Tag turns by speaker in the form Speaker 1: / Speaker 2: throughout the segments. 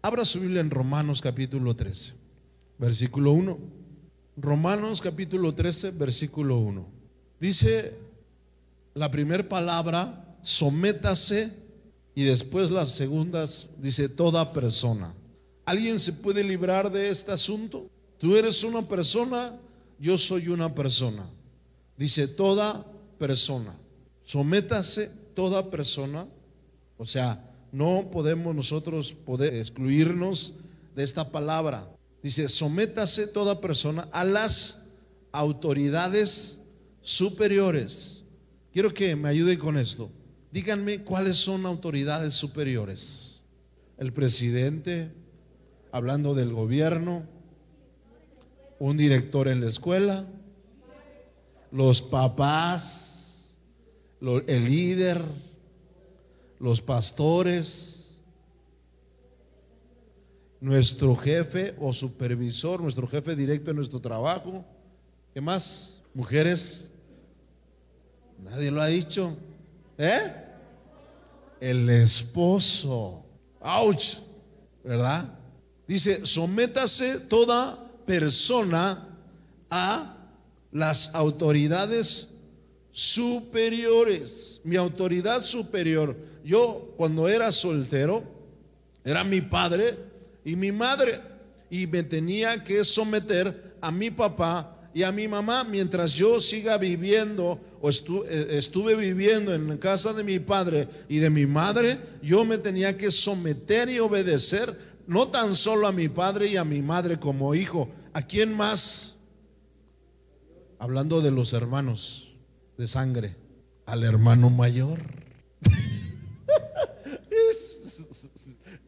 Speaker 1: Abra su Biblia en Romanos capítulo 13, versículo 1. Romanos capítulo 13, versículo 1. Dice la primera palabra, sométase, y después las segundas, dice toda persona. ¿Alguien se puede librar de este asunto? Tú eres una persona, yo soy una persona. Dice toda persona. Sométase toda persona. O sea, no podemos nosotros poder excluirnos de esta palabra. Dice, sométase toda persona a las autoridades superiores. Quiero que me ayude con esto. Díganme cuáles son autoridades superiores. El presidente, hablando del gobierno, un director en la escuela, los papás, el líder, los pastores, nuestro jefe o supervisor, nuestro jefe directo en nuestro trabajo. ¿Qué más? Mujeres. Nadie lo ha dicho. ¿Eh? El esposo. ¡Auch! ¿Verdad? Dice, sométase toda persona a las autoridades superiores. Mi autoridad superior yo cuando era soltero, era mi padre y mi madre, y me tenía que someter a mi papá y a mi mamá mientras yo siga viviendo o eh, estuve viviendo en casa de mi padre y de mi madre, yo me tenía que someter y obedecer no tan solo a mi padre y a mi madre como hijo, ¿a quién más? Hablando de los hermanos de sangre, al hermano mayor.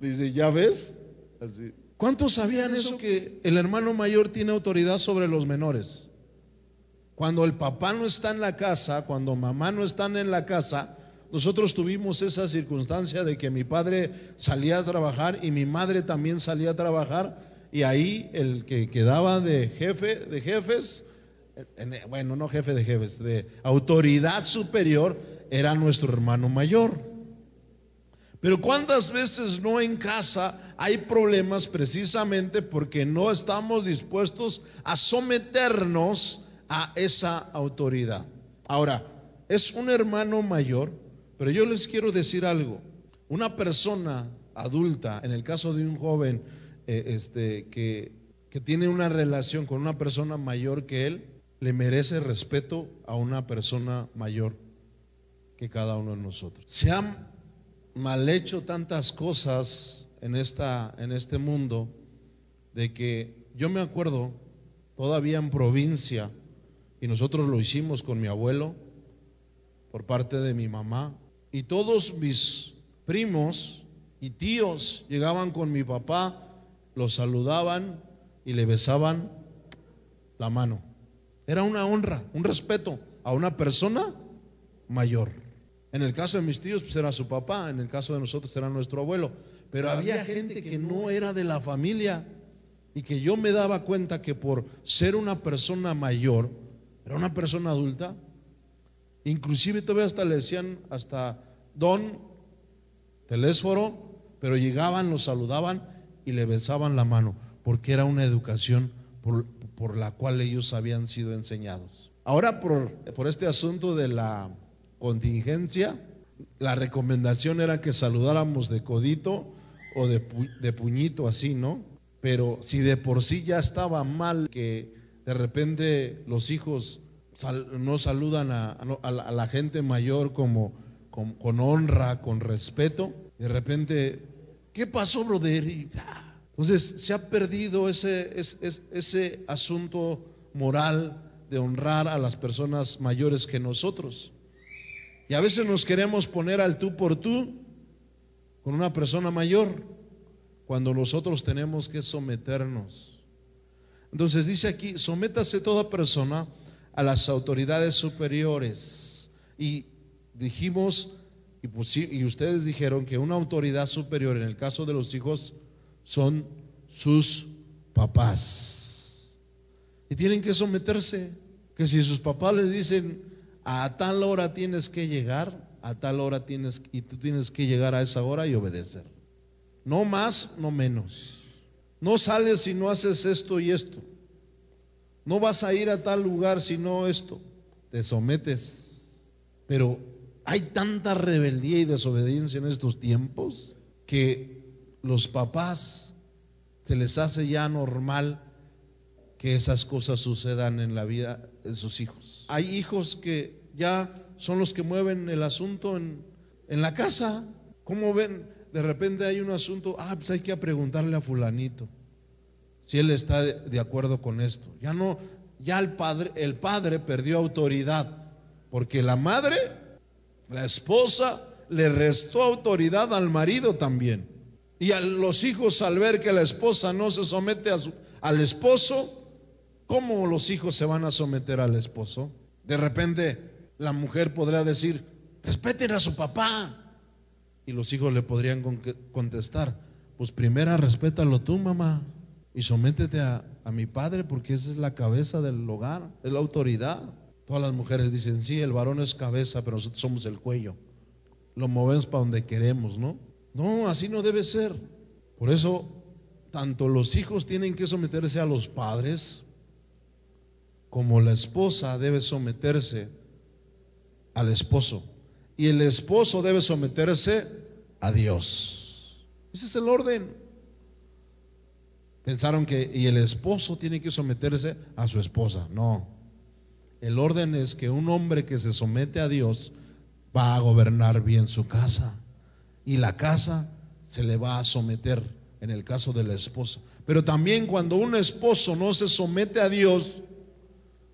Speaker 1: Dice, ¿ya ves? Así. ¿Cuántos sabían eso que el hermano mayor tiene autoridad sobre los menores? Cuando el papá no está en la casa, cuando mamá no están en la casa, nosotros tuvimos esa circunstancia de que mi padre salía a trabajar y mi madre también salía a trabajar y ahí el que quedaba de jefe de jefes, bueno, no jefe de jefes, de autoridad superior era nuestro hermano mayor. Pero cuántas veces no en casa hay problemas precisamente porque no estamos dispuestos a someternos a esa autoridad. Ahora, es un hermano mayor, pero yo les quiero decir algo. Una persona adulta, en el caso de un joven eh, este, que, que tiene una relación con una persona mayor que él, le merece respeto a una persona mayor que cada uno de nosotros. Se han mal hecho tantas cosas en, esta, en este mundo de que yo me acuerdo todavía en provincia y nosotros lo hicimos con mi abuelo por parte de mi mamá y todos mis primos y tíos llegaban con mi papá, los saludaban y le besaban la mano. Era una honra, un respeto a una persona mayor. En el caso de mis tíos, pues era su papá, en el caso de nosotros era nuestro abuelo. Pero había gente que no era de la familia y que yo me daba cuenta que por ser una persona mayor, era una persona adulta, inclusive todavía hasta le decían hasta don, telésforo, pero llegaban, los saludaban y le besaban la mano, porque era una educación por, por la cual ellos habían sido enseñados. Ahora por, por este asunto de la contingencia, la recomendación era que saludáramos de codito o de, puñito así, ¿no? Pero si de por sí ya estaba mal que de repente los hijos no saludan a, la, gente mayor como con, honra, con respeto, de repente, ¿qué pasó, brother? entonces se ha perdido ese, ese asunto moral de honrar a las personas mayores que nosotros. Y a veces nos queremos poner al tú por tú con una persona mayor cuando nosotros tenemos que someternos. Entonces dice aquí, sométase toda persona a las autoridades superiores. Y dijimos, y, pues y ustedes dijeron que una autoridad superior en el caso de los hijos son sus papás. Y tienen que someterse, que si sus papás les dicen, a tal hora tienes que llegar, a tal hora tienes, y tú tienes que llegar a esa hora y obedecer. No más, no menos. No sales si no haces esto y esto. No vas a ir a tal lugar si no esto. Te sometes. Pero hay tanta rebeldía y desobediencia en estos tiempos que los papás se les hace ya normal que esas cosas sucedan en la vida de sus hijos. Hay hijos que ya son los que mueven el asunto en, en la casa. ¿Cómo ven? De repente hay un asunto, ah, pues hay que preguntarle a fulanito si él está de, acuerdo con esto. Ya no, ya el padre, el padre perdió autoridad, porque la madre, la esposa, le restó autoridad al marido también. Y a los hijos al ver que la esposa no se somete a al esposo, ¿cómo los hijos se van a someter al esposo? De repente la mujer podrá decir, respeten a su papá. Y los hijos le podrían contestar, pues primero respétalo tú, mamá, y sométete a, a mi padre porque esa es la cabeza del hogar, es la autoridad. Todas las mujeres dicen, sí, el varón es cabeza, pero nosotros somos el cuello. Lo movemos para donde queremos, ¿no? No, así no debe ser. Por eso, tanto los hijos tienen que someterse a los padres, como la esposa debe someterse al esposo. Y el esposo debe someterse a Dios. Ese es el orden. Pensaron que, y el esposo tiene que someterse a su esposa. No. El orden es que un hombre que se somete a Dios va a gobernar bien su casa y la casa se le va a someter en el caso de la esposa. Pero también cuando un esposo no se somete a Dios,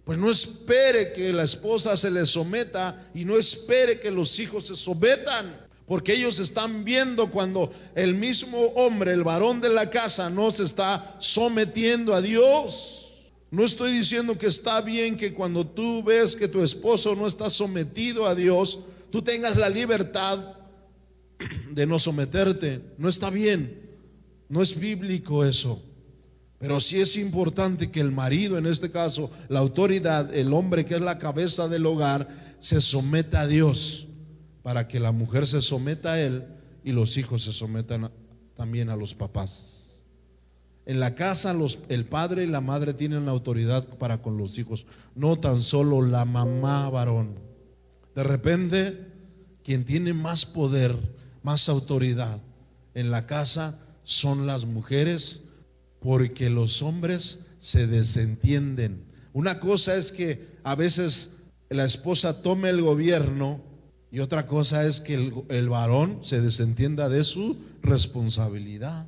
Speaker 1: pues no espere que la esposa se le someta y no espere que los hijos se sometan, porque ellos están viendo cuando el mismo hombre, el varón de la casa, no se está sometiendo a Dios. No estoy diciendo que está bien que cuando tú ves que tu esposo no está sometido a Dios, tú tengas la libertad de no someterte. No está bien. No es bíblico eso. Pero sí es importante que el marido, en este caso, la autoridad, el hombre que es la cabeza del hogar, se someta a Dios para que la mujer se someta a él y los hijos se sometan también a los papás. En la casa los, el padre y la madre tienen la autoridad para con los hijos, no tan solo la mamá varón. De repente, quien tiene más poder más autoridad en la casa son las mujeres porque los hombres se desentienden. Una cosa es que a veces la esposa tome el gobierno y otra cosa es que el, varón se desentienda de su responsabilidad.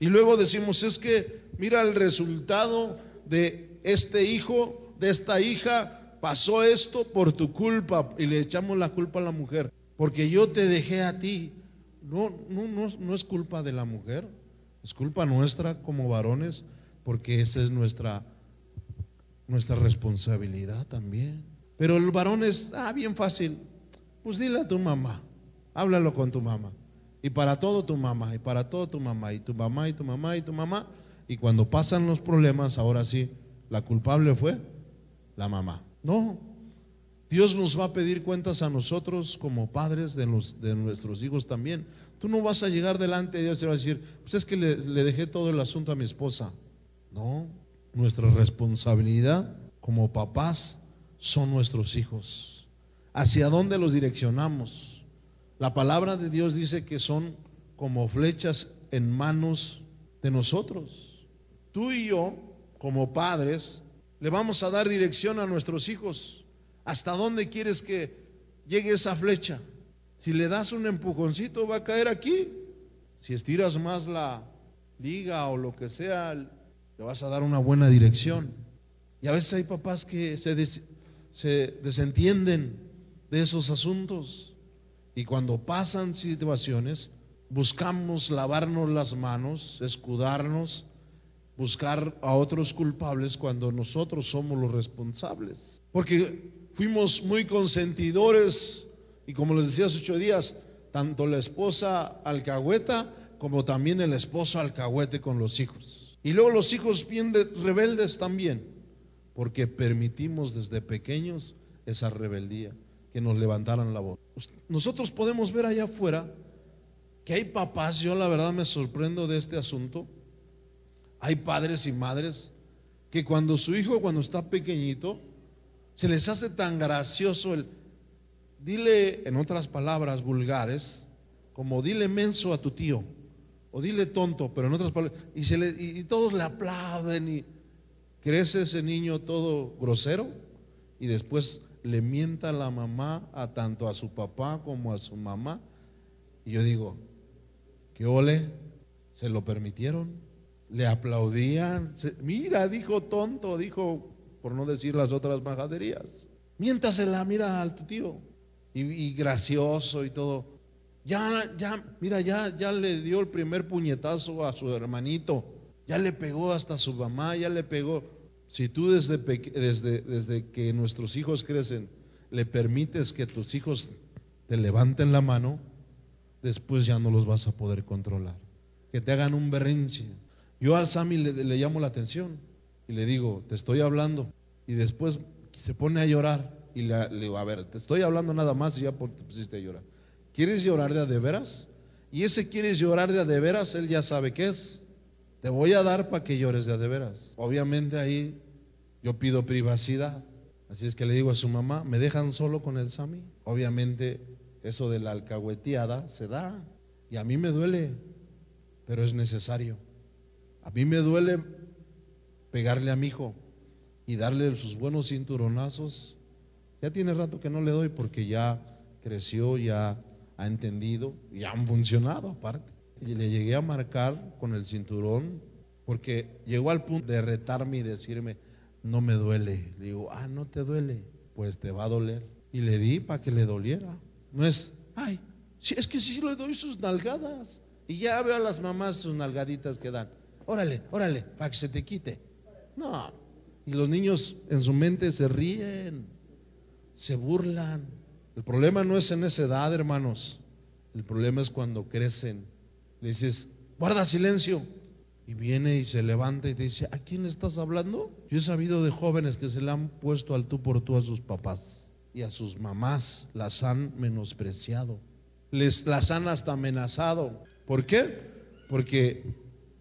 Speaker 1: Y luego decimos, es que mira el resultado de este hijo, de esta hija, pasó esto por tu culpa y le echamos la culpa a la mujer, porque yo te dejé a ti, no, no, no, es culpa de la mujer, es culpa nuestra como varones, porque esa es nuestra, nuestra responsabilidad también. Pero el varón es, ah, bien fácil, pues dile a tu mamá, háblalo con tu mamá. Y para todo tu mamá, y para todo tu mamá, y tu mamá, y tu mamá, y tu mamá. Y cuando pasan los problemas, ahora sí, la culpable fue la mamá. No, Dios nos va a pedir cuentas a nosotros como padres de, los, de nuestros hijos también. Tú no vas a llegar delante de Dios y vas a decir, pues es que le, le dejé todo el asunto a mi esposa. No, nuestra responsabilidad como papás son nuestros hijos. ¿Hacia dónde los direccionamos? La palabra de Dios dice que son como flechas en manos de nosotros. Tú y yo, como padres, le vamos a dar dirección a nuestros hijos. ¿Hasta dónde quieres que llegue esa flecha? Si le das un empujoncito va a caer aquí. Si estiras más la liga o lo que sea, le vas a dar una buena dirección. Y a veces hay papás que se, se desentienden de esos asuntos. Y cuando pasan situaciones, buscamos lavarnos las manos, escudarnos, buscar a otros culpables cuando nosotros somos los responsables. Porque Fuimos muy consentidores y como les decía hace ocho días, tanto la esposa alcahueta como también el esposo alcahuete con los hijos. Y luego los hijos bien rebeldes también, porque permitimos desde pequeños esa rebeldía, que nos levantaran la voz. Nosotros podemos ver allá afuera que hay papás, yo la verdad me sorprendo de este asunto. Hay padres y madres que cuando su hijo, cuando está pequeñito, se les hace tan gracioso el, dile en otras palabras vulgares, como dile menso a tu tío, o dile tonto, pero en otras palabras, y, se le, y todos le aplauden y crece ese niño todo grosero y después le mienta la mamá a tanto a su papá como a su mamá. Y yo digo, ¿qué ole? ¿Se lo permitieron? ¿Le aplaudían? mira, dijo tonto, dijo, por no decir las otras majaderías. Miéntasela, mira al tu tío. Y, gracioso y todo. Ya, ya, mira, ya, ya le dio el primer puñetazo a su hermanito. Ya le pegó hasta su mamá, ya le pegó. Si tú desde, desde, desde que nuestros hijos crecen le permites que tus hijos te levanten la mano, después ya no los vas a poder controlar. Que te hagan un berrinche. Yo al Sami le, le llamo la atención y le digo, te estoy hablando. Y después se pone a llorar y le, digo, a ver, te estoy hablando nada más y ya te pusiste a llorar. ¿Quieres llorar de a de veras? Y ese quieres llorar de a de veras, él ya sabe qué es. Te voy a dar para que llores de a de veras. Obviamente ahí yo pido privacidad. Así es que le digo a su mamá, ¿me dejan solo con el Sami? Obviamente eso de la alcahueteada se da y a mí me duele, pero es necesario. A mí me duele pegarle a mi hijo y darle sus buenos cinturonazos. Ya tiene rato que no le doy porque ya creció, ya ha entendido y han funcionado aparte. Y le llegué a marcar con el cinturón porque llegó al punto de retarme y decirme, no me duele. Le digo, ah, no te duele, pues te va a doler. Y le di para que le doliera. No es, ay, es que sí le doy sus nalgadas. Y ya veo a las mamás sus nalgaditas que dan. Órale, órale, para que se te quite. No. Y los niños en su mente se ríen, se burlan. El problema no es en esa edad, hermanos. El problema es cuando crecen. Le dices, guarda silencio. Y viene y se levanta y te dice, ¿a quién estás hablando? Yo he sabido de jóvenes que se le han puesto al tú por tú a sus papás y a sus mamás. Las han menospreciado. Les, las han hasta amenazado. ¿Por qué? Porque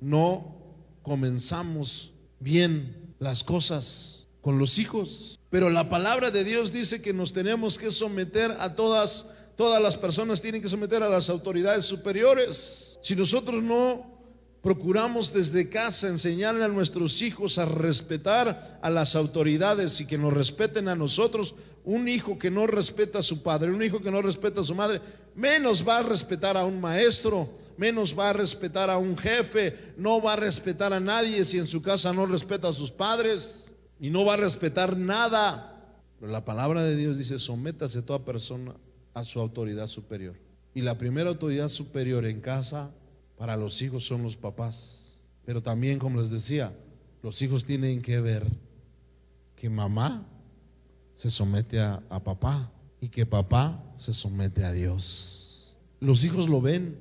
Speaker 1: no comenzamos bien las cosas con los hijos. Pero la palabra de Dios dice que nos tenemos que someter a todas, todas las personas tienen que someter a las autoridades superiores. Si nosotros no procuramos desde casa enseñarle a nuestros hijos a respetar a las autoridades y que nos respeten a nosotros, un hijo que no respeta a su padre, un hijo que no respeta a su madre, menos va a respetar a un maestro, menos va a respetar a un jefe, no va a respetar a nadie si en su casa no respeta a sus padres y no va a respetar nada. Pero la palabra de Dios dice, sométase toda persona a su autoridad superior. Y la primera autoridad superior en casa para los hijos son los papás. Pero también, como les decía, los hijos tienen que ver que mamá se somete a, papá y que papá se somete a Dios. Los hijos lo ven,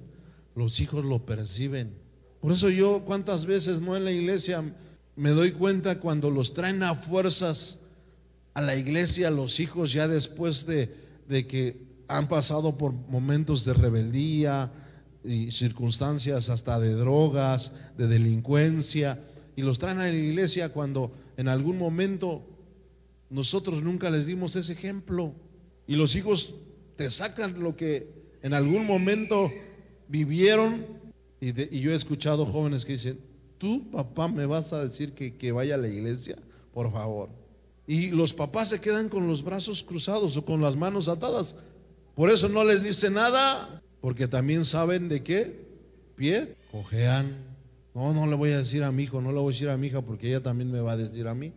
Speaker 1: los hijos lo perciben. Por eso yo cuántas veces no en la iglesia me doy cuenta cuando los traen a fuerzas a la iglesia los hijos ya después de, de que han pasado por momentos de rebeldía y circunstancias hasta de drogas, de delincuencia, y los traen a la iglesia cuando en algún momento nosotros nunca les dimos ese ejemplo. Y los hijos te sacan lo que en algún momento vivieron. Y, yo he escuchado jóvenes que dicen, tú papá me vas a decir que, que vaya a la iglesia, por favor. Y los papás se quedan con los brazos cruzados o con las manos atadas. Por eso no les dice nada, porque también saben de qué pie cojean. No, no le voy a decir a mi hijo, no le voy a decir a mi hija porque ella también me va a decir a mí.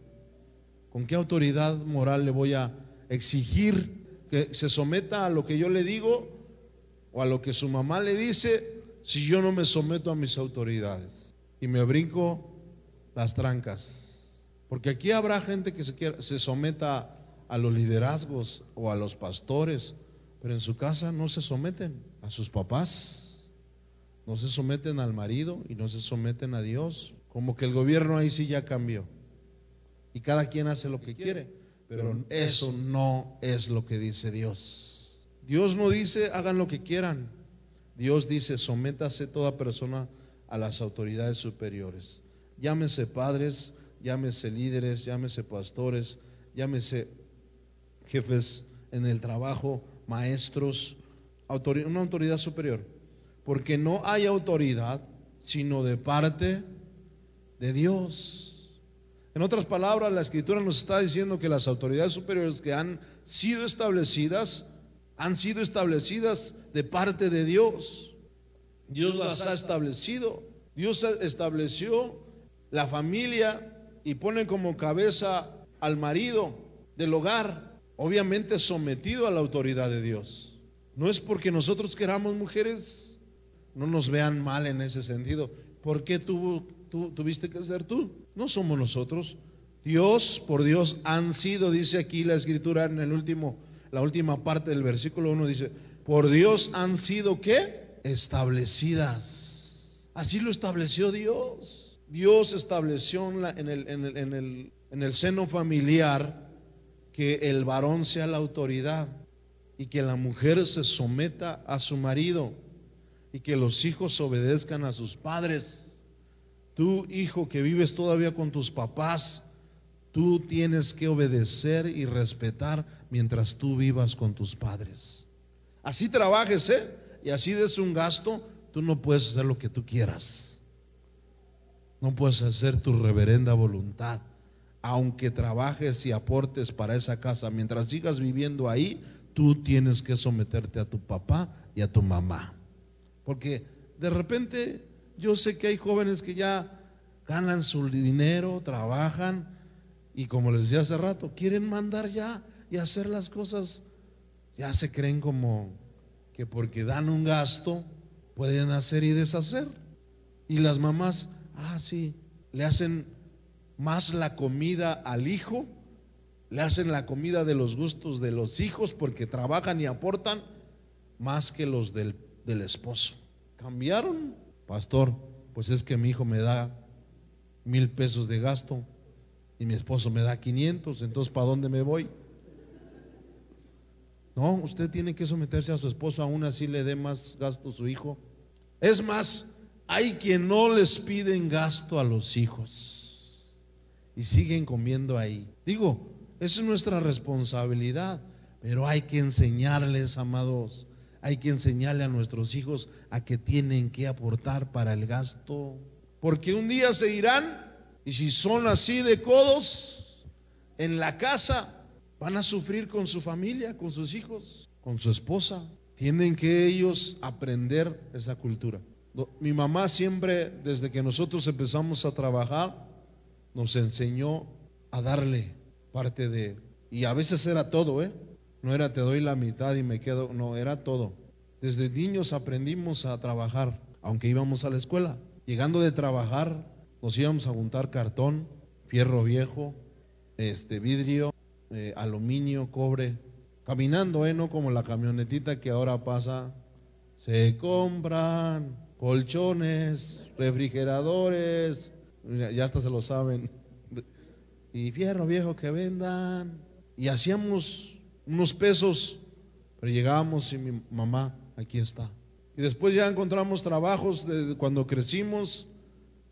Speaker 1: ¿Con qué autoridad moral le voy a exigir que se someta a lo que yo le digo o a lo que su mamá le dice si yo no me someto a mis autoridades? Y me brinco las trancas. Porque aquí habrá gente que se, se someta a los liderazgos o a los pastores, pero en su casa no se someten a sus papás, no se someten al marido y no se someten a Dios. Como que el gobierno ahí sí ya cambió. Y cada quien hace lo que quiere. Pero eso no es lo que dice Dios. Dios no dice hagan lo que quieran. Dios dice, sométase toda persona a las autoridades superiores. Llámese padres, llámese líderes, llámese pastores, llámese jefes en el trabajo, maestros, una autoridad superior. Porque no hay autoridad sino de parte de Dios. En otras palabras, la escritura nos está diciendo que las autoridades superiores que han sido establecidas, han sido establecidas de parte de Dios. Dios las ha establecido. Dios estableció la familia y pone como cabeza al marido del hogar, obviamente sometido a la autoridad de Dios. No es porque nosotros queramos mujeres, no nos vean mal en ese sentido. ¿Por qué tuviste que ser tú? No somos nosotros. Dios, por Dios, han sido, dice aquí la escritura en el último, la última parte del versículo 1, dice, por Dios han sido qué? Establecidas. Así lo estableció Dios. Dios estableció en, el, en, el, en el seno familiar que el varón sea la autoridad y que la mujer se someta a su marido y que los hijos obedezcan a sus padres. Tú, hijo que vives todavía con tus papás, tú tienes que obedecer y respetar mientras tú vivas con tus padres. Así trabajes, ¿eh? Y así des un gasto, tú no puedes hacer lo que tú quieras. No puedes hacer tu reverenda voluntad. Aunque trabajes y aportes para esa casa, mientras sigas viviendo ahí, tú tienes que someterte a tu papá y a tu mamá. Porque de repente yo sé que hay jóvenes que ya ganan su dinero, trabajan y como les decía hace rato, quieren mandar ya y hacer las cosas, ya se creen como que porque dan un gasto pueden hacer y deshacer. Y las mamás, ah, sí, le hacen más la comida al hijo, le hacen la comida de los gustos de los hijos porque trabajan y aportan más que los del, del esposo. ¿Cambiaron? Pastor, pues es que mi hijo me da mil pesos de gasto y mi esposo me da 500, entonces ¿para dónde me voy? No, usted tiene que someterse a su esposo, aún así le dé más gasto a su hijo. Es más, hay quien no les piden gasto a los hijos y siguen comiendo ahí. Digo, esa es nuestra responsabilidad, pero hay que enseñarles, amados, hay que enseñarle a nuestros hijos a que tienen que aportar para el gasto. Porque un día se irán y si son así de codos en la casa, van a sufrir con su familia, con sus hijos, con su esposa. Tienen que ellos aprender esa cultura. Mi mamá siempre, desde que nosotros empezamos a trabajar, nos enseñó a darle parte de... Y a veces era todo, ¿eh? No era te doy la mitad y me quedo, no, era todo. Desde niños aprendimos a trabajar, aunque íbamos a la escuela. Llegando de trabajar, nos íbamos a juntar cartón, fierro viejo, este vidrio, eh, aluminio, cobre, caminando, ¿eh? no como la camionetita que ahora pasa. Se compran colchones, refrigeradores, ya hasta se lo saben, y fierro viejo que vendan. Y hacíamos unos pesos, pero llegábamos y mi mamá, aquí está. Y después ya encontramos trabajos de cuando crecimos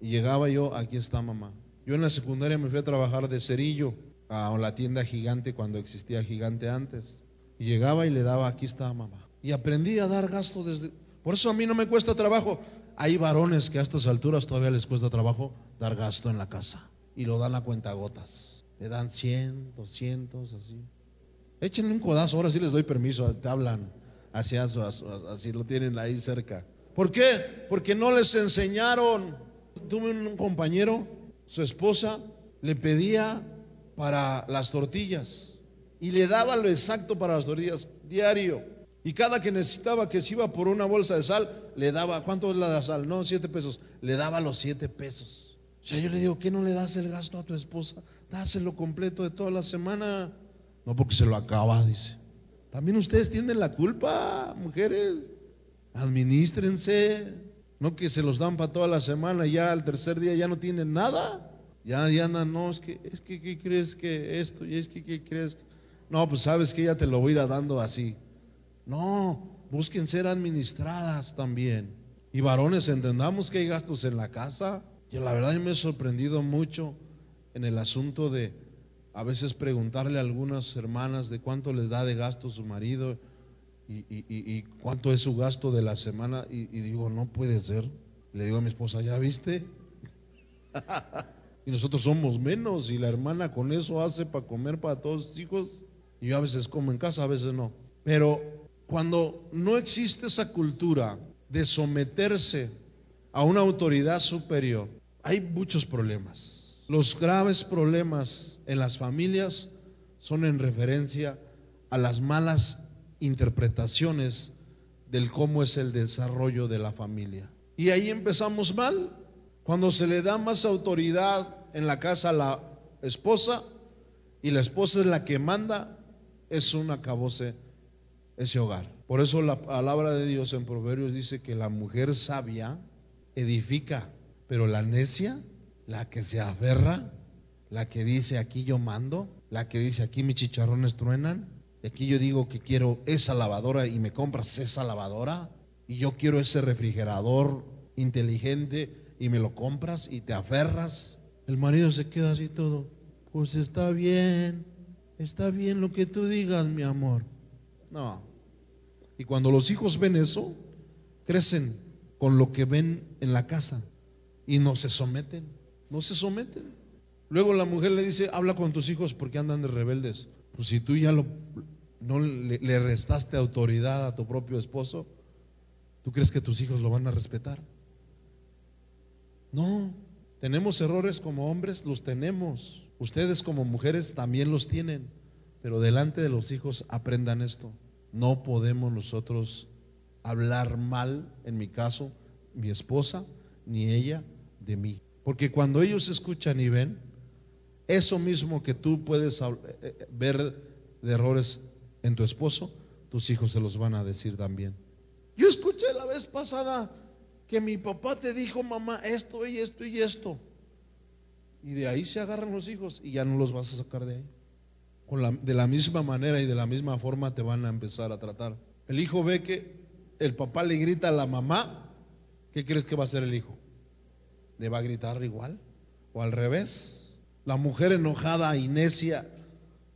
Speaker 1: y llegaba yo, aquí está mamá. Yo en la secundaria me fui a trabajar de cerillo a la tienda gigante cuando existía gigante antes. Y llegaba y le daba, aquí está mamá. Y aprendí a dar gasto desde... Por eso a mí no me cuesta trabajo. Hay varones que a estas alturas todavía les cuesta trabajo dar gasto en la casa. Y lo dan a cuenta gotas. Le dan 100, 200, así. Échenle un codazo, ahora sí les doy permiso, te hablan así, así lo tienen ahí cerca. ¿Por qué? Porque no les enseñaron. Tuve un compañero, su esposa le pedía para las tortillas y le daba lo exacto para las tortillas diario. Y cada que necesitaba que se iba por una bolsa de sal, le daba, ¿cuánto es la de sal? No, siete pesos. Le daba los siete pesos. O sea, yo le digo, ¿qué no le das el gasto a tu esposa? Dáselo completo de toda la semana. No, porque se lo acaba, dice. También ustedes tienen la culpa, mujeres. Administrense. No que se los dan para toda la semana y ya al tercer día ya no tienen nada. Ya, ya no, es que, es que, ¿qué crees que esto? Y es que, ¿qué crees? No, pues sabes que ya te lo voy a ir dando así. No, busquen ser administradas también. Y varones, entendamos que hay gastos en la casa. Yo la verdad me he sorprendido mucho en el asunto de a veces preguntarle a algunas hermanas de cuánto les da de gasto su marido y, cuánto es su gasto de la semana. Y, digo, no puede ser. Le digo a mi esposa, ¿ya viste? y nosotros somos menos y la hermana con eso hace para comer para todos los hijos. Y yo a veces como en casa, a veces no. Pero cuando no existe esa cultura de someterse a una autoridad superior, hay muchos problemas. Los graves problemas en las familias son en referencia a las malas interpretaciones del cómo es el desarrollo de la familia. Y ahí empezamos mal. Cuando se le da más autoridad en la casa la esposa y la esposa es la que manda, es un acabose ese hogar. Por eso la palabra de Dios en Proverbios dice que la mujer sabia edifica, pero la necia, la que se aferra, la que dice aquí yo mando, la que dice aquí mis chicharrones truenan, aquí yo digo que quiero esa lavadora y me compras esa lavadora, y yo quiero ese refrigerador inteligente y me lo compras y te aferras. El marido se queda así todo. Pues está bien, está bien lo que tú digas, mi amor. No. Y cuando los hijos ven eso, crecen con lo que ven en la casa y no se someten, no se someten. Luego la mujer le dice, habla con tus hijos porque andan de rebeldes. Pues si tú ya lo, no le, le restaste autoridad a tu propio esposo, ¿tú crees que tus hijos lo van a respetar? No, tenemos errores como hombres, los tenemos. Ustedes como mujeres también los tienen. Pero delante de los hijos aprendan esto. No podemos nosotros hablar mal, en mi caso, mi esposa, ni ella de mí. Porque cuando ellos escuchan y ven, eso mismo que tú puedes eh, eh, ver de errores en tu esposo, tus hijos se los van a decir también. Yo escuché la vez pasada que mi papá te dijo, mamá, esto y esto y esto. Y de ahí se agarran los hijos y ya no los vas a sacar de ahí de la misma manera y de la misma forma te van a empezar a tratar. El hijo ve que el papá le grita a la mamá, ¿qué crees que va a hacer el hijo? ¿Le va a gritar igual? ¿O al revés? La mujer enojada y necia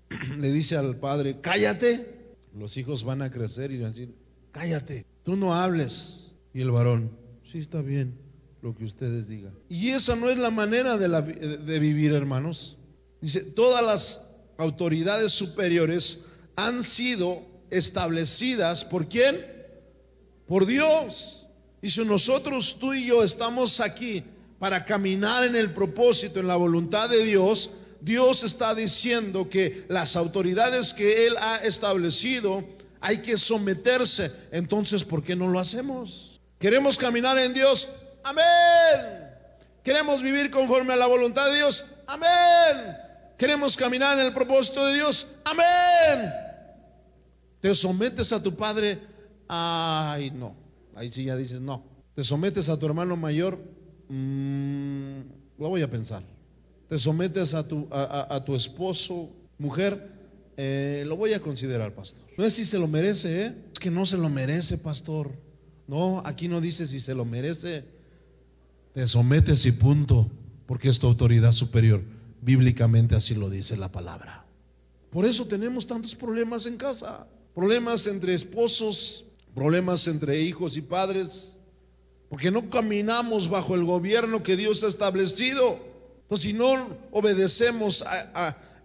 Speaker 1: le dice al padre, cállate. Los hijos van a crecer y van a decir, cállate, tú no hables. Y el varón, sí está bien lo que ustedes digan. Y esa no es la manera de, de vivir, hermanos. Dice, todas las autoridades superiores han sido establecidas por quién? Por Dios. Y si nosotros, tú y yo, estamos aquí para caminar en el propósito, en la voluntad de Dios, Dios está diciendo que las autoridades que Él ha establecido hay que someterse. Entonces, ¿por qué no lo hacemos? ¿Queremos caminar en Dios? Amén. ¿Queremos vivir conforme a la voluntad de Dios? Amén. Queremos caminar en el propósito de Dios. Amén. Te sometes a tu padre. Ay, no. Ahí sí ya dices, no. Te sometes a tu hermano mayor. Mm, lo voy a pensar. Te sometes a tu, a, tu esposo, mujer. Eh, lo voy a considerar, pastor. No es si se lo merece, ¿eh? Es que no se lo merece, pastor. No, aquí no dice si se lo merece. Te sometes y punto, porque es tu autoridad superior. Bíblicamente así lo dice la palabra. Por eso tenemos tantos problemas en casa. Problemas entre esposos, problemas entre hijos y padres. Porque no caminamos bajo el gobierno que Dios ha establecido. Entonces, si no obedecemos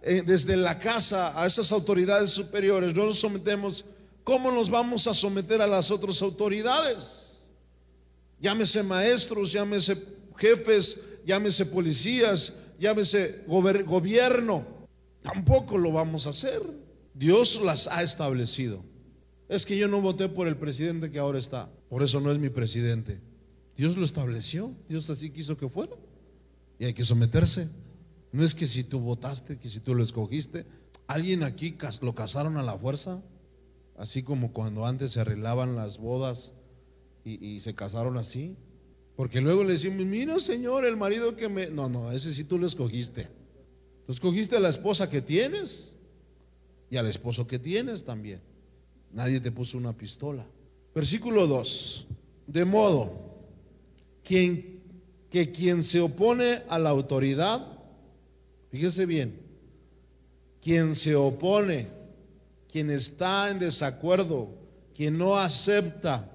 Speaker 1: eh, desde la casa a esas autoridades superiores, no nos sometemos, ¿cómo nos vamos a someter a las otras autoridades? Llámese maestros, llámese jefes, llámese policías, llámese gobierno, tampoco lo vamos a hacer. Dios las ha establecido. Es que yo no voté por el presidente que ahora está, por eso no es mi presidente. Dios lo estableció, Dios así quiso que fuera. Y hay que someterse. No es que si tú votaste, que si tú lo escogiste, alguien aquí lo casaron a la fuerza, así como cuando antes se arreglaban las bodas y, y se casaron así. Porque luego le decimos, mira Señor, el marido que me... No, no, ese sí tú lo escogiste. Tú escogiste a la esposa que tienes y al esposo que tienes también. Nadie te puso una pistola. Versículo 2. De modo quien, que quien se opone a la autoridad, fíjese bien, quien se opone, quien está en desacuerdo, quien no acepta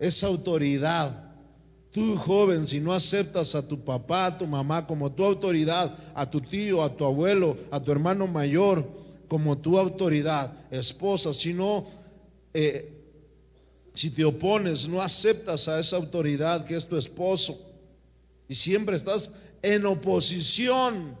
Speaker 1: esa autoridad, Tú, joven, si no aceptas a tu papá, a tu mamá como tu autoridad, a tu tío, a tu abuelo, a tu hermano mayor como tu autoridad, esposa, si no, eh, si te opones, no aceptas a esa autoridad que es tu esposo y siempre estás en oposición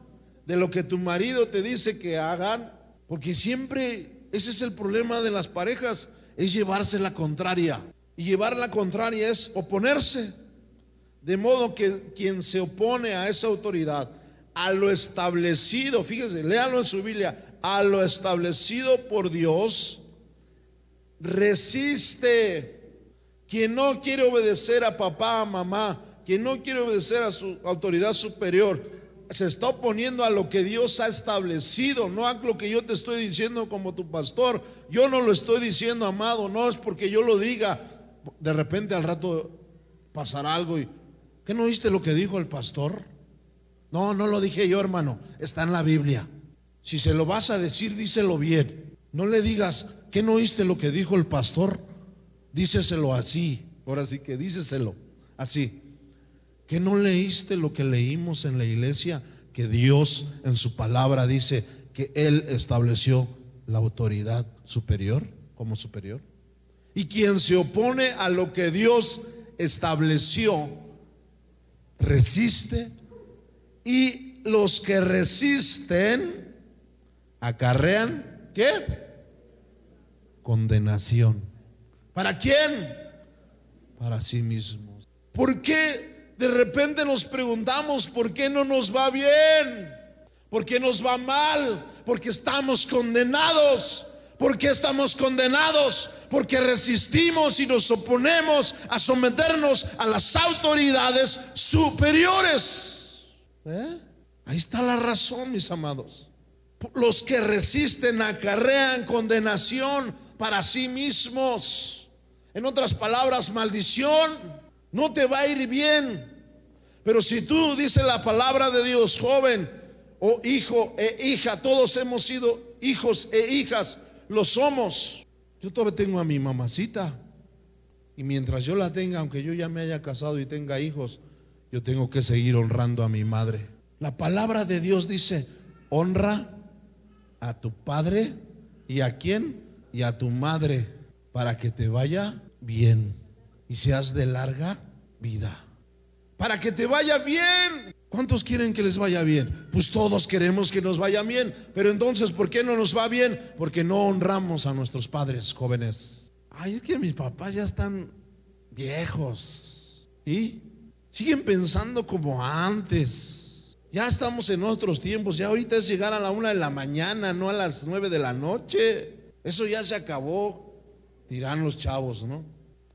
Speaker 1: de lo que tu marido te dice que hagan, porque siempre ese es el problema de las parejas, es llevarse la contraria. Y llevar la contraria es oponerse. De modo que quien se opone a esa autoridad, a lo establecido, fíjese, léalo en su Biblia, a lo establecido por Dios, resiste. Quien no quiere obedecer a papá, a mamá, quien no quiere obedecer a su autoridad superior, se está oponiendo a lo que Dios ha establecido, no a lo que yo te estoy diciendo como tu pastor. Yo no lo estoy diciendo, amado, no es porque yo lo diga. De repente al rato pasará algo y ¿Qué no oíste lo que dijo el pastor? No, no lo dije yo, hermano. Está en la Biblia. Si se lo vas a decir, díselo bien. No le digas, ¿qué no oíste lo que dijo el pastor? Díceselo así. Ahora sí que díceselo así. ¿Qué no leíste lo que leímos en la iglesia? Que Dios en su palabra dice que Él estableció la autoridad superior como superior. Y quien se opone a lo que Dios estableció, resiste y los que resisten acarrean ¿qué? Condenación. ¿Para quién? Para sí mismos. ¿Por qué de repente nos preguntamos por qué no nos va bien? ¿Por qué nos va mal? Porque estamos condenados. ¿Por qué estamos condenados? Porque resistimos y nos oponemos a someternos a las autoridades superiores. ¿Eh? Ahí está la razón, mis amados. Los que resisten acarrean condenación para sí mismos. En otras palabras, maldición. No te va a ir bien. Pero si tú dices la palabra de Dios, joven o hijo e hija, todos hemos sido hijos e hijas lo somos. Yo todavía tengo a mi mamacita. Y mientras yo la tenga, aunque yo ya me haya casado y tenga hijos, yo tengo que seguir honrando a mi madre. La palabra de Dios dice, honra a tu padre y a quién y a tu madre para que te vaya bien y seas de larga vida. Para que te vaya bien. ¿Cuántos quieren que les vaya bien? Pues todos queremos que nos vaya bien. Pero entonces, ¿por qué no nos va bien? Porque no honramos a nuestros padres jóvenes. Ay, es que mis papás ya están viejos. ¿Y? Siguen pensando como antes. Ya estamos en otros tiempos. Ya ahorita es llegar a la una de la mañana, no a las nueve de la noche. Eso ya se acabó. Dirán los chavos, ¿no?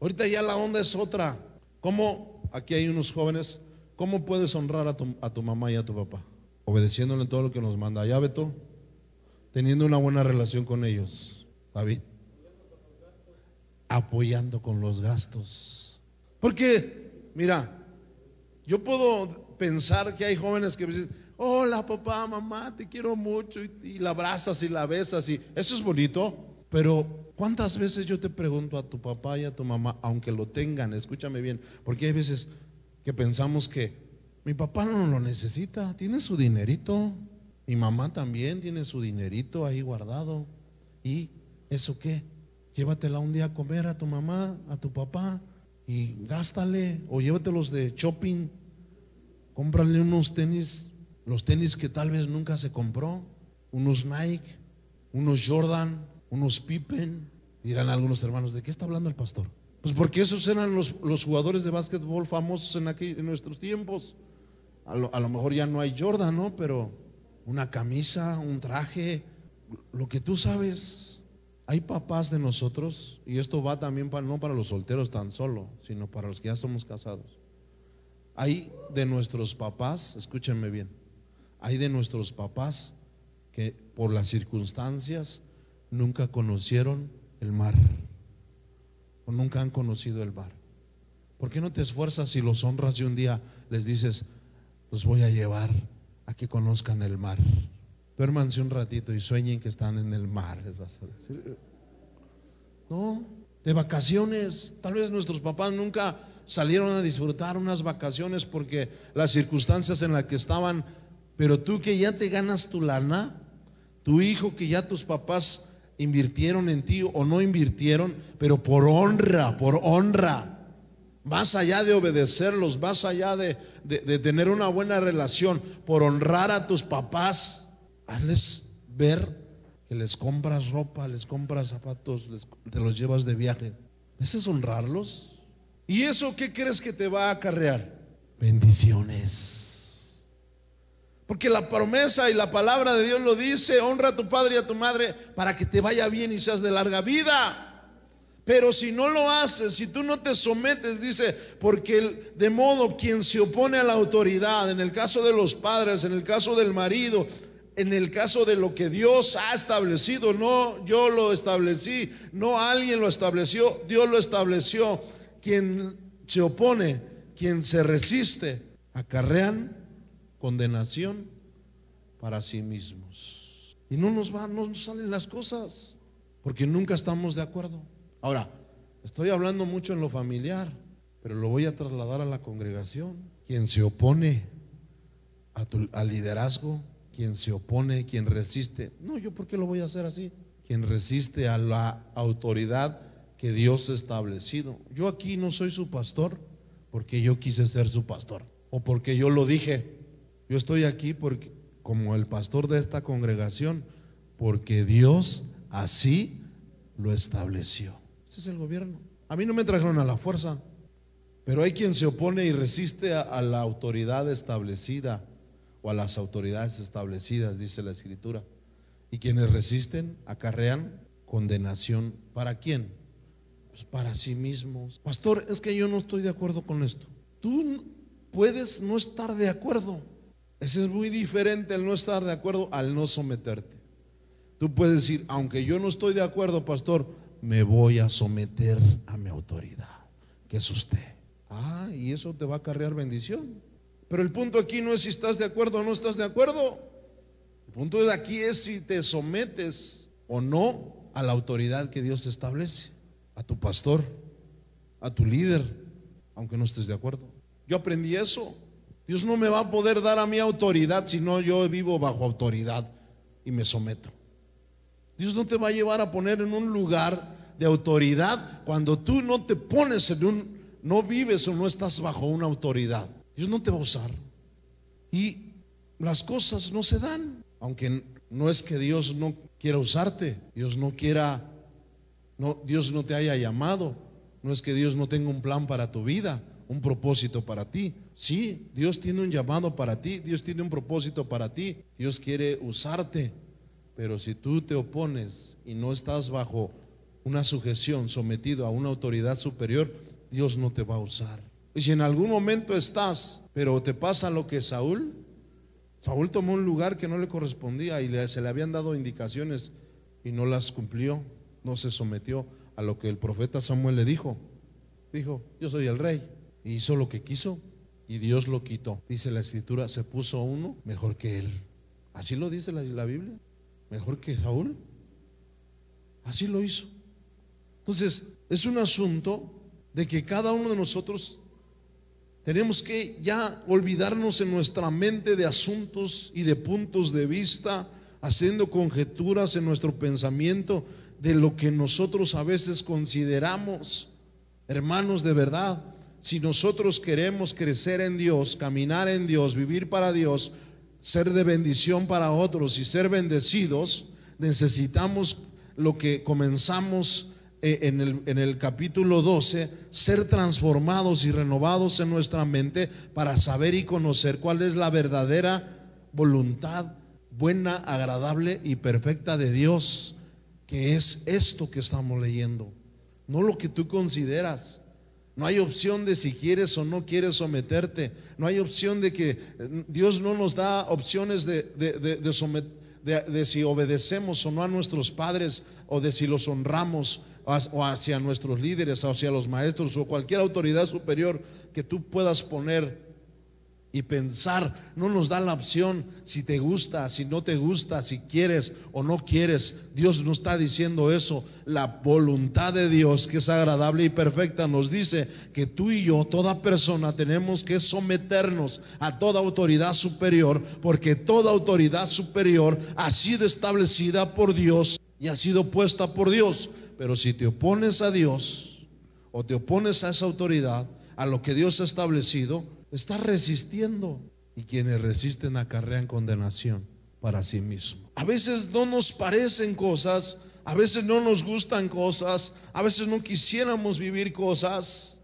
Speaker 1: Ahorita ya la onda es otra. Como aquí hay unos jóvenes ¿Cómo puedes honrar a tu, mamá y a tu papá? Obedeciéndole en todo lo que nos manda. Ya, Beto, teniendo una buena relación con ellos. David, apoyando con los gastos. Porque, mira, yo puedo pensar que hay jóvenes que dicen, hola papá, mamá, te quiero mucho, y, y la abrazas y la besas, y eso es bonito, pero ¿cuántas veces yo te pregunto a tu papá y a tu mamá, aunque lo tengan, escúchame bien, porque hay veces que pensamos que mi papá no lo necesita, tiene su dinerito, mi mamá también tiene su dinerito ahí guardado. ¿Y eso qué? Llévatela un día a comer a tu mamá, a tu papá y gástale o llévatelos de shopping. Cómprale unos tenis, los tenis que tal vez nunca se compró, unos Nike, unos Jordan, unos Pippen. Dirán algunos hermanos, ¿de qué está hablando el pastor? Pues porque esos eran los, jugadores de básquetbol famosos en, aquí, en nuestros tiempos. A lo, mejor ya no hay Jordan, ¿no? Pero una camisa, un traje, lo que tú sabes. Hay papás de nosotros, y esto va también para, no para los solteros tan solo, sino para los que ya somos casados. Hay de nuestros papás, escúchenme bien, hay de nuestros papás que por las circunstancias nunca conocieron el mar o nunca han conocido el mar. ¿Por qué no te esfuerzas y los honras y un día les dices, los voy a llevar a que conozcan el mar? Duérmanse un ratito y sueñen que están en el mar. No, de vacaciones. Tal vez nuestros papás nunca salieron a disfrutar unas vacaciones porque las circunstancias en las que estaban, pero tú que ya te ganas tu lana, tu hijo que ya tus papás invirtieron en ti o no invirtieron, pero por honra, por honra. Más allá de obedecerlos, más allá de, tener una buena relación, por honrar a tus papás, hazles ver que les compras ropa, les compras zapatos, te los llevas de viaje. ¿Ese es honrarlos? ¿Y eso qué crees que te va a acarrear? Bendiciones. Porque la promesa y la palabra de Dios lo dice, honra a tu padre y a tu madre para que te vaya bien y seas de larga vida. Pero si no lo haces, si tú no te sometes, dice, porque de modo quien se opone a la autoridad, en el caso de los padres, en el caso del marido, en el caso de lo que Dios ha establecido, no yo lo establecí, no alguien lo estableció, Dios lo estableció. Quien se opone, quien se resiste, acarrean condenación para sí mismos. Y no nos van, no nos salen las cosas, porque nunca estamos de acuerdo. Ahora, estoy hablando mucho en lo familiar, pero lo voy a trasladar a la congregación. Quien se opone a tu, al liderazgo, quien se opone, quien resiste. No, yo por qué lo voy a hacer así. Quien resiste a la autoridad que Dios ha establecido. Yo aquí no soy su pastor porque yo quise ser su pastor o porque yo lo dije. Yo estoy aquí porque, como el pastor de esta congregación, porque Dios así lo estableció. Ese es el gobierno. A mí no me trajeron a la fuerza, pero hay quien se opone y resiste a, a la autoridad establecida o a las autoridades establecidas, dice la escritura. Y quienes resisten acarrean condenación. ¿Para quién? Pues para sí mismos. Pastor, es que yo no estoy de acuerdo con esto. Tú puedes no estar de acuerdo. Ese es muy diferente el no estar de acuerdo al no someterte. Tú puedes decir, aunque yo no estoy de acuerdo, pastor, me voy a someter a mi autoridad, que es usted. Ah, y eso te va a acarrear bendición. Pero el punto aquí no es si estás de acuerdo o no estás de acuerdo. El punto de aquí es si te sometes o no a la autoridad que Dios establece, a tu pastor, a tu líder, aunque no estés de acuerdo. Yo aprendí eso. Dios no me va a poder dar a mi autoridad si no yo vivo bajo autoridad y me someto. Dios no te va a llevar a poner en un lugar de autoridad cuando tú no te pones en un, no vives o no estás bajo una autoridad. Dios no te va a usar. Y las cosas no se dan, aunque no es que Dios no quiera usarte, Dios no quiera, no, Dios no te haya llamado, no es que Dios no tenga un plan para tu vida, un propósito para ti. Sí, Dios tiene un llamado para ti, Dios tiene un propósito para ti, Dios quiere usarte, pero si tú te opones y no estás bajo una sujeción, sometido a una autoridad superior, Dios no te va a usar. Y si en algún momento estás, pero te pasa lo que Saúl, Saúl tomó un lugar que no le correspondía y se le habían dado indicaciones y no las cumplió, no se sometió a lo que el profeta Samuel le dijo. Dijo, yo soy el rey. Y hizo lo que quiso y Dios lo quitó. Dice la escritura, se puso uno mejor que él. Así lo dice la, Biblia. Mejor que Saúl. Así lo hizo. Entonces, es un asunto de que cada uno de nosotros tenemos que ya olvidarnos en nuestra mente de asuntos y de puntos de vista, haciendo conjeturas en nuestro pensamiento de lo que nosotros a veces consideramos, hermanos de verdad, si nosotros queremos crecer en Dios, caminar en Dios, vivir para Dios, ser de bendición para otros y ser bendecidos, necesitamos lo que comenzamos eh, en el, en el capítulo 12, ser transformados y renovados en nuestra mente para saber y conocer cuál es la verdadera voluntad buena, agradable y perfecta de Dios, que es esto que estamos leyendo, no lo que tú consideras. No hay opción de si quieres o no quieres someterte. No hay opción de que eh, Dios no nos da opciones de, de, si obedecemos o no a nuestros padres o de si los honramos. o hacia nuestros líderes, o hacia los maestros o cualquier autoridad superior que tú puedas poner y pensar, no nos da la opción si te gusta, si no te gusta, si quieres o no quieres. Dios no está diciendo eso. La voluntad de Dios, que es agradable y perfecta, nos dice que tú y yo, toda persona, tenemos que someternos a toda autoridad superior, porque toda autoridad superior ha sido establecida por Dios y ha sido puesta por Dios. Pero si te opones a Dios o te opones a esa autoridad, a lo que Dios ha establecido, Está resistiendo. Y quienes resisten acarrean condenación para sí mismo. A veces no nos parecen cosas, a veces no nos gustan cosas, a veces no quisiéramos vivir cosas.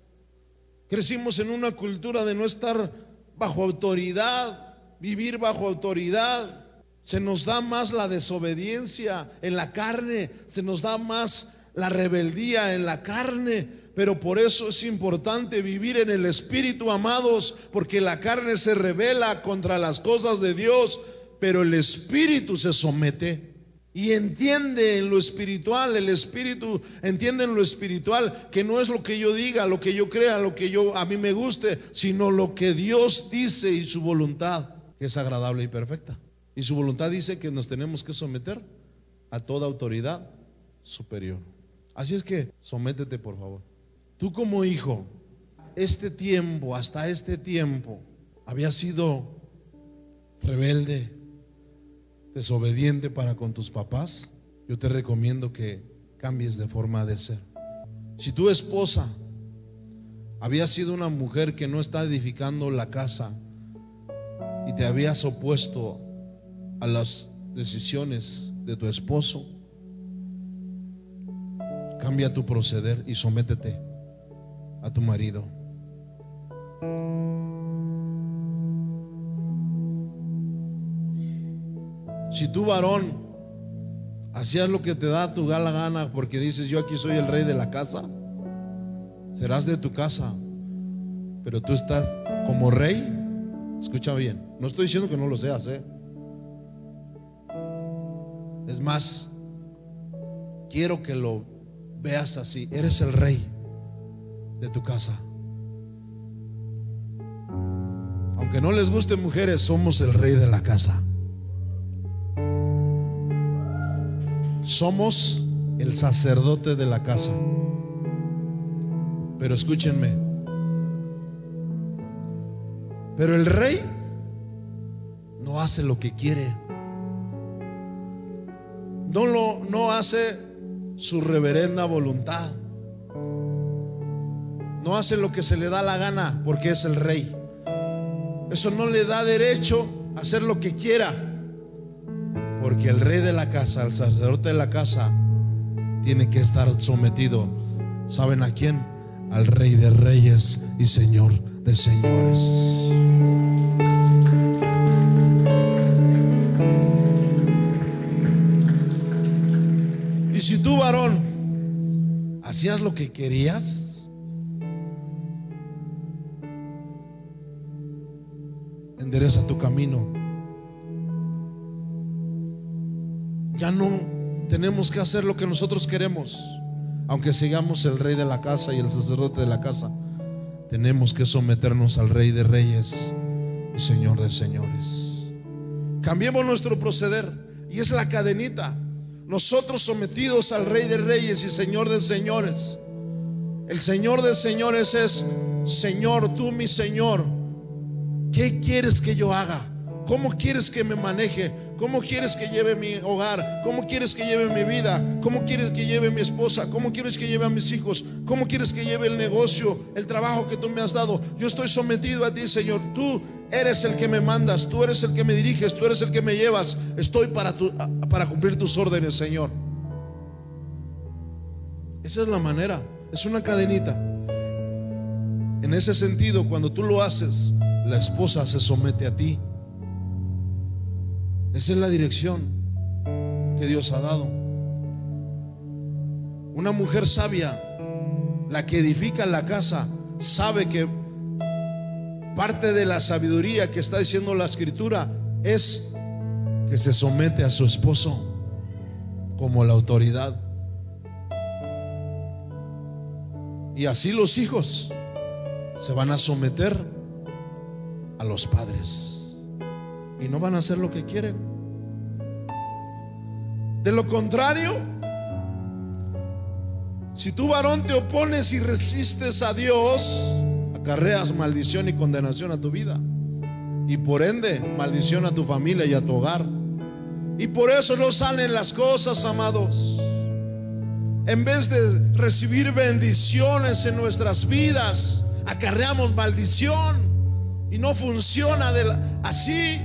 Speaker 1: Crecimos en una cultura de no estar bajo autoridad, vivir bajo autoridad. Se nos da más la desobediencia en la carne, se nos da más la rebeldía en la carne, pero por eso es importante vivir en el Espíritu, amados, porque la carne se revela contra las cosas de Dios, pero el Espíritu se somete y entiende en lo espiritual, el Espíritu entiende en lo espiritual que no es lo que yo diga, lo que yo crea, lo que yo a mí me guste, sino lo que Dios dice y su voluntad, que es agradable y perfecta. Y su voluntad dice que nos tenemos que someter a toda autoridad superior. Así es que sométete, por favor. Tú como hijo, este tiempo, hasta este tiempo, había sido rebelde, desobediente para con tus papás. Yo te recomiendo que cambies de forma de ser. Si tu esposa había sido una mujer que no está edificando la casa y te habías opuesto a las decisiones de tu esposo, cambia tu proceder y sométete a tu marido. Si tú varón hacías lo que te da tu gala gana porque dices yo aquí soy el rey de la casa, serás de tu casa, pero tú estás como rey. Escucha bien, no estoy diciendo que no lo seas, ¿eh? Es más, quiero que lo veas así, eres el rey de tu casa. Aunque no les guste mujeres, somos el rey de la casa. Somos el sacerdote de la casa. Pero escúchenme. Pero el rey no hace lo que quiere. No lo no hace su reverenda voluntad. No hace lo que se le da la gana porque es el rey. Eso no le da derecho a hacer lo que quiera. Porque el rey de la casa, el sacerdote de la casa, tiene que estar sometido. ¿Saben a quién? Al rey de reyes y señor de señores. Y si tú, varón, hacías lo que querías, endereza tu camino. Ya no tenemos que hacer lo que nosotros queremos, aunque sigamos el rey de la casa y el sacerdote de la casa. Tenemos que someternos al rey de reyes y señor de señores. Cambiemos nuestro proceder y es la cadenita. Nosotros sometidos al rey de reyes y señor de señores. El señor de señores es Señor, tú mi Señor ¿Qué quieres que yo haga? ¿Cómo quieres que me maneje? ¿Cómo quieres que lleve mi hogar? ¿Cómo quieres que lleve mi vida? ¿Cómo quieres que lleve mi esposa? ¿Cómo quieres que lleve a mis hijos? ¿Cómo quieres que lleve el negocio, el trabajo que tú me has dado? Yo estoy sometido a ti, Señor. Tú eres el que me mandas, tú eres el que me diriges, tú eres el que me llevas. Estoy para, para cumplir tus órdenes, Señor. Esa es la manera, es una cadenita. En ese sentido, cuando tú lo haces, la esposa se somete a ti. Esa es la dirección que Dios ha dado. Una mujer sabia, la que edifica la casa, sabe que parte de la sabiduría que está diciendo la escritura es que se somete a su esposo como la autoridad. Y así los hijos se van a someter a los padres y no van a hacer lo que quieren. De lo contrario, si tú varón te opones y resistes a Dios, acarreas maldición y condenación a tu vida. Y por ende, maldición a tu familia y a tu hogar. Y por eso no salen las cosas, amados. En vez de recibir bendiciones en nuestras vidas, acarreamos maldición y no funciona así.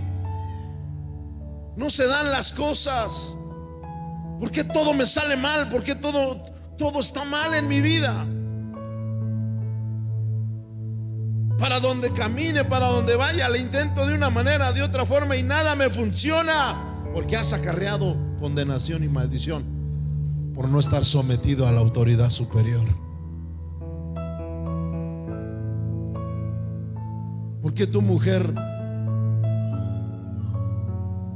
Speaker 1: No se dan las cosas. ¿Por qué todo me sale mal? ¿Por qué todo, todo está mal en mi vida? Para donde camine, para donde vaya, le intento de una manera, de otra forma y nada me funciona. Porque has acarreado condenación y maldición por no estar sometido a la autoridad superior. Porque tu mujer,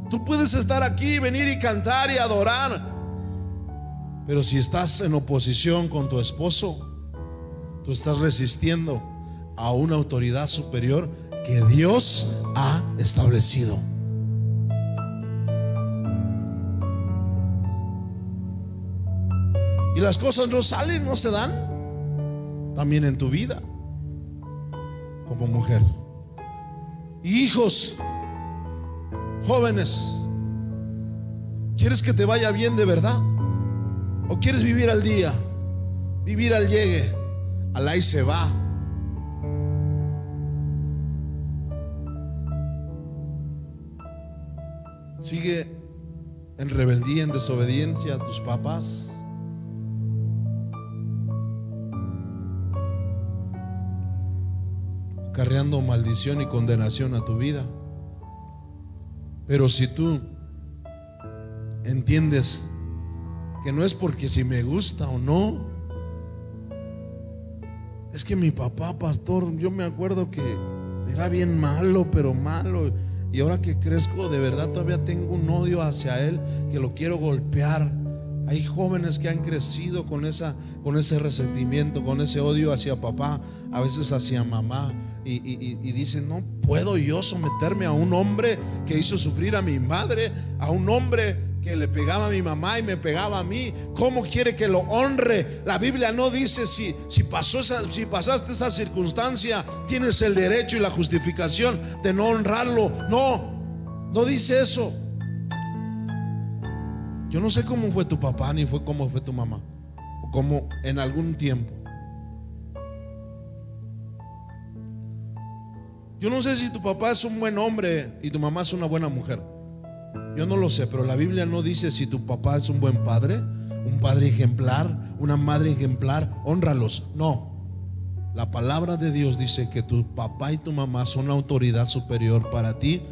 Speaker 1: tú puedes estar aquí, venir y cantar y adorar, pero si estás en oposición con tu esposo, tú estás resistiendo a una autoridad superior que Dios ha establecido. Y las cosas no salen, no se dan. También en tu vida, como mujer. Hijos, jóvenes, ¿quieres que te vaya bien de verdad? ¿O quieres vivir al día? Vivir al llegue, al ahí se va. Sigue en rebeldía, en desobediencia a tus papás. Maldición y condenación a tu vida. Pero si tú entiendes que no es porque si me gusta o no, es que mi papá, pastor, yo me acuerdo que era bien malo, pero malo. Y ahora que crezco, de verdad todavía tengo un odio hacia él que lo quiero golpear. Hay jóvenes que han crecido con, esa, con ese resentimiento, con ese odio hacia papá, a veces hacia mamá. Y, dicen, no puedo yo someterme a un hombre que hizo sufrir a mi madre, a un hombre que le pegaba a mi mamá y me pegaba a mí. ¿Cómo quiere que lo honre? La Biblia no dice si, si, pasó esa, si pasaste esa circunstancia, tienes el derecho y la justificación de no honrarlo. No, no dice eso. Yo no sé cómo fue tu papá ni fue cómo fue tu mamá. O cómo en algún tiempo. Yo no sé si tu papá es un buen hombre y tu mamá es una buena mujer. Yo no lo sé, pero la Biblia no dice si tu papá es un buen padre, un padre ejemplar, una madre ejemplar, honralos. No. La palabra de Dios dice que tu papá y tu mamá son autoridad superior para ti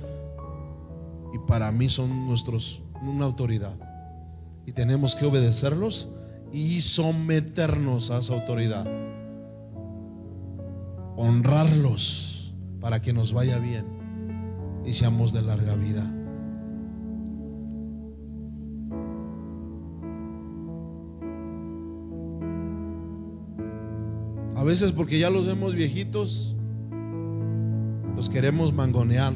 Speaker 1: y para mí son nuestros una autoridad. Y tenemos que obedecerlos y someternos a esa autoridad. Honrarlos para que nos vaya bien y seamos de larga vida. A veces porque ya los vemos viejitos, los queremos mangonear.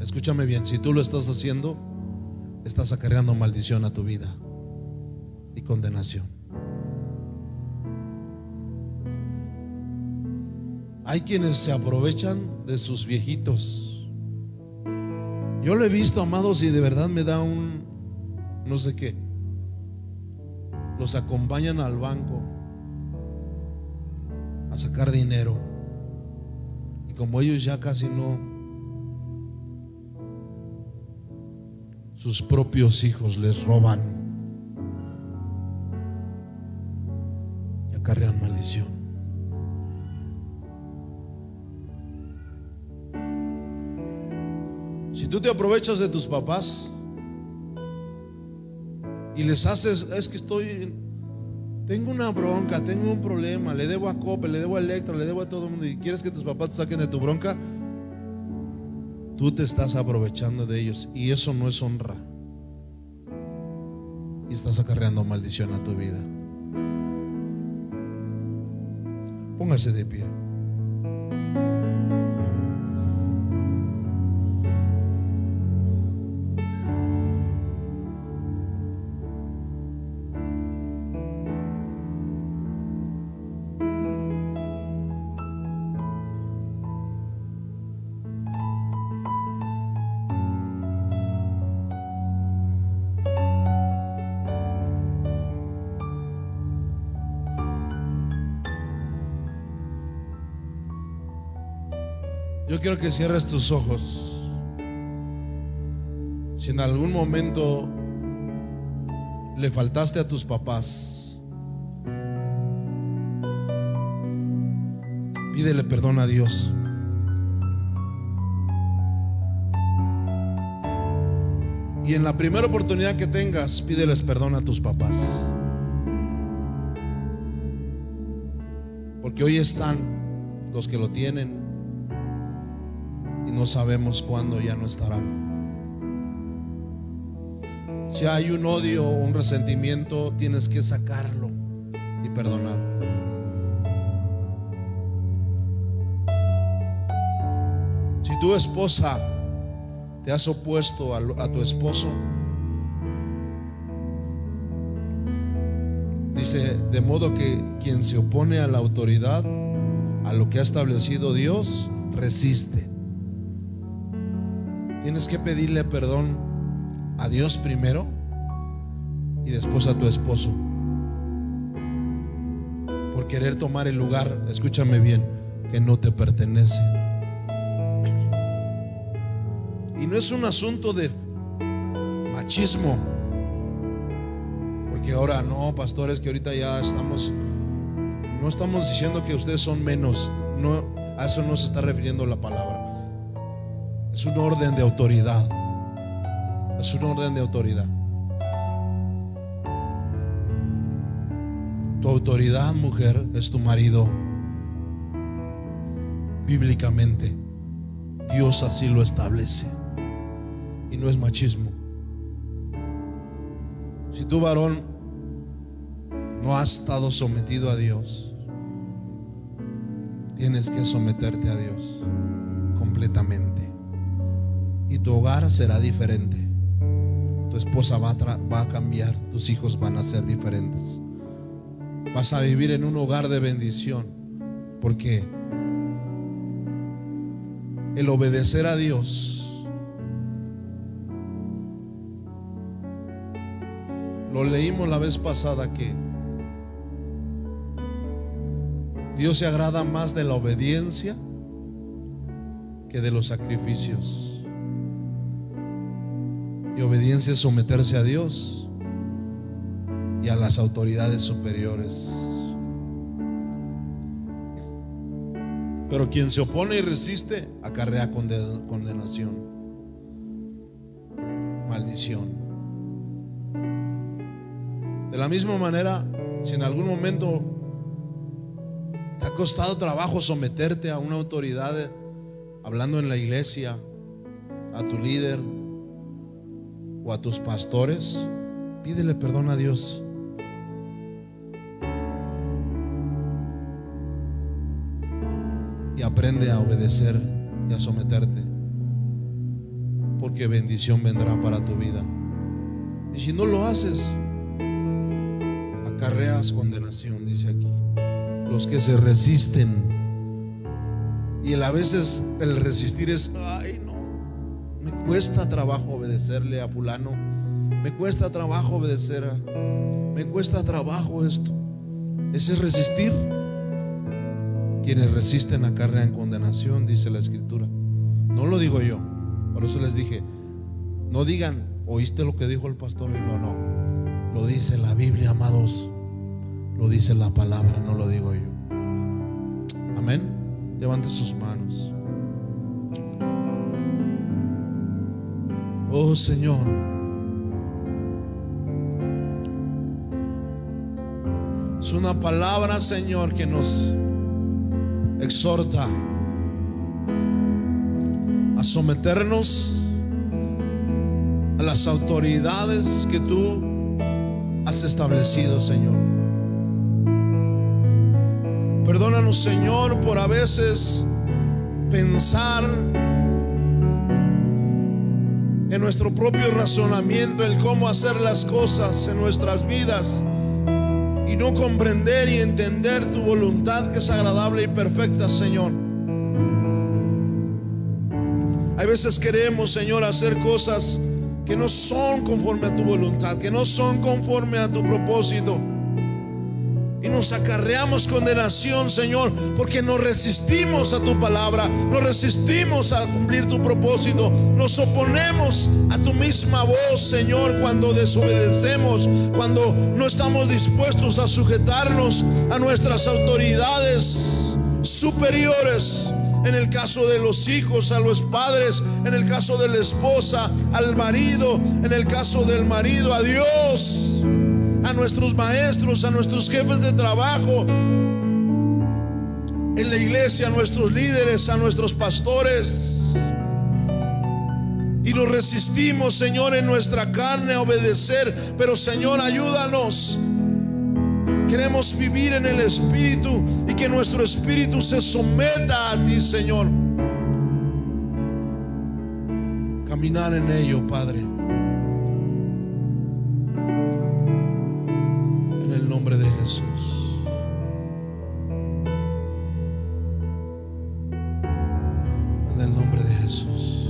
Speaker 1: Escúchame bien, si tú lo estás haciendo, estás acarreando maldición a tu vida y condenación. Hay quienes se aprovechan de sus viejitos. Yo lo he visto, amados, y de verdad me da un no sé qué. Los acompañan al banco a sacar dinero. Y como ellos ya casi no, sus propios hijos les roban y acarrean maldición. Si tú te aprovechas de tus papás y les haces, es que estoy tengo una bronca, tengo un problema, le debo a Cope, le debo a Electra, le debo a todo el mundo y quieres que tus papás te saquen de tu bronca, tú te estás aprovechando de ellos y eso no es honra. Y estás acarreando maldición a tu vida. Póngase de pie. Quiero que cierres tus ojos. Si en algún momento le faltaste a tus papás, pídele perdón a Dios. Y en la primera oportunidad que tengas, pídeles perdón a tus papás. Porque hoy están los que lo tienen no sabemos cuándo ya no estarán. Si hay un odio o un resentimiento, tienes que sacarlo y perdonar. Si tu esposa te has opuesto a, a tu esposo, dice, de modo que quien se opone a la autoridad, a lo que ha establecido Dios, resiste. Tienes que pedirle perdón a Dios primero y después a tu esposo. Por querer tomar el lugar, escúchame bien, que no te pertenece. Y no es un asunto de machismo. Porque ahora no, pastores, que ahorita ya estamos no estamos diciendo que ustedes son menos. No, a eso no se está refiriendo la palabra. Es un orden de autoridad. Es un orden de autoridad. Tu autoridad, mujer, es tu marido. Bíblicamente, Dios así lo establece. Y no es machismo. Si tu varón no ha estado sometido a Dios, tienes que someterte a Dios completamente y tu hogar será diferente. Tu esposa va a, cambiar, tus hijos van a ser diferentes. Vas a vivir en un hogar de bendición porque el obedecer a Dios lo leímos la vez pasada que Dios se agrada más de la obediencia que de los sacrificios. Y obediencia es someterse a Dios y a las autoridades superiores. Pero quien se opone y resiste acarrea condenación, maldición. De la misma manera, si en algún momento te ha costado trabajo someterte a una autoridad, hablando en la iglesia, a tu líder, o a tus pastores, pídele perdón a Dios. Y aprende a obedecer y a someterte. Porque bendición vendrá para tu vida. Y si no lo haces, acarreas condenación, dice aquí. Los que se resisten. Y a veces el resistir es, ay, me cuesta trabajo obedecerle a fulano. Me cuesta trabajo obedecer a... Me cuesta trabajo esto. Ese es resistir. Quienes resisten en condenación, dice la escritura. No lo digo yo. Por eso les dije, no digan, ¿oíste lo que dijo el pastor? No, no. Lo dice la Biblia, amados. Lo dice la palabra, no lo digo yo. Amén. Levante sus manos. Oh Señor. Es una palabra, Señor, que nos exhorta a someternos a las autoridades que tú has establecido, Señor. Perdónanos, Señor, por a veces pensar en nuestro propio razonamiento, el cómo hacer las cosas en nuestras vidas y no comprender y entender tu voluntad que es agradable y perfecta, Señor. Hay veces queremos, Señor, hacer cosas que no son conforme a tu voluntad, que no son conforme a tu propósito. Y nos acarreamos condenación, Señor, porque nos resistimos a tu palabra, nos resistimos a cumplir tu propósito, nos oponemos a tu misma voz, Señor, cuando desobedecemos, cuando no estamos dispuestos a sujetarnos a nuestras autoridades superiores. En el caso de los hijos, a los padres, en el caso de la esposa, al marido, en el caso del marido, a Dios a nuestros maestros, a nuestros jefes de trabajo, en la iglesia, a nuestros líderes, a nuestros pastores. Y nos resistimos, Señor, en nuestra carne a obedecer. Pero, Señor, ayúdanos. Queremos vivir en el Espíritu y que nuestro Espíritu se someta a ti, Señor. Caminar en ello, Padre. En el nombre de Jesús.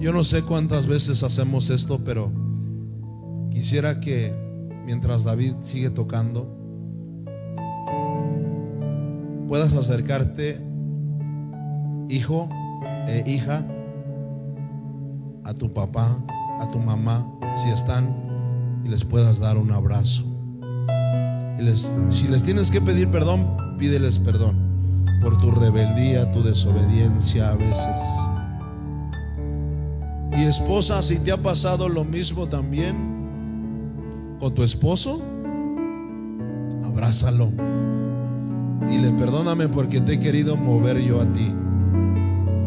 Speaker 1: Yo no sé cuántas veces hacemos esto, pero quisiera que mientras David sigue tocando, puedas acercarte, hijo e hija, a tu papá, a tu mamá, si están, y les puedas dar un abrazo. Y les, si les tienes que pedir perdón, pídeles perdón por tu rebeldía, tu desobediencia a veces. Y esposa, si te ha pasado lo mismo también con tu esposo, abrázalo. Y le perdóname porque te he querido mover yo a ti.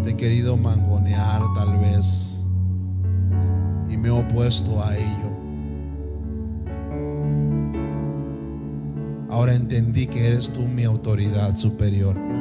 Speaker 1: Te he querido mangonear tal vez me he opuesto a ello. Ahora entendí que eres tú mi autoridad superior.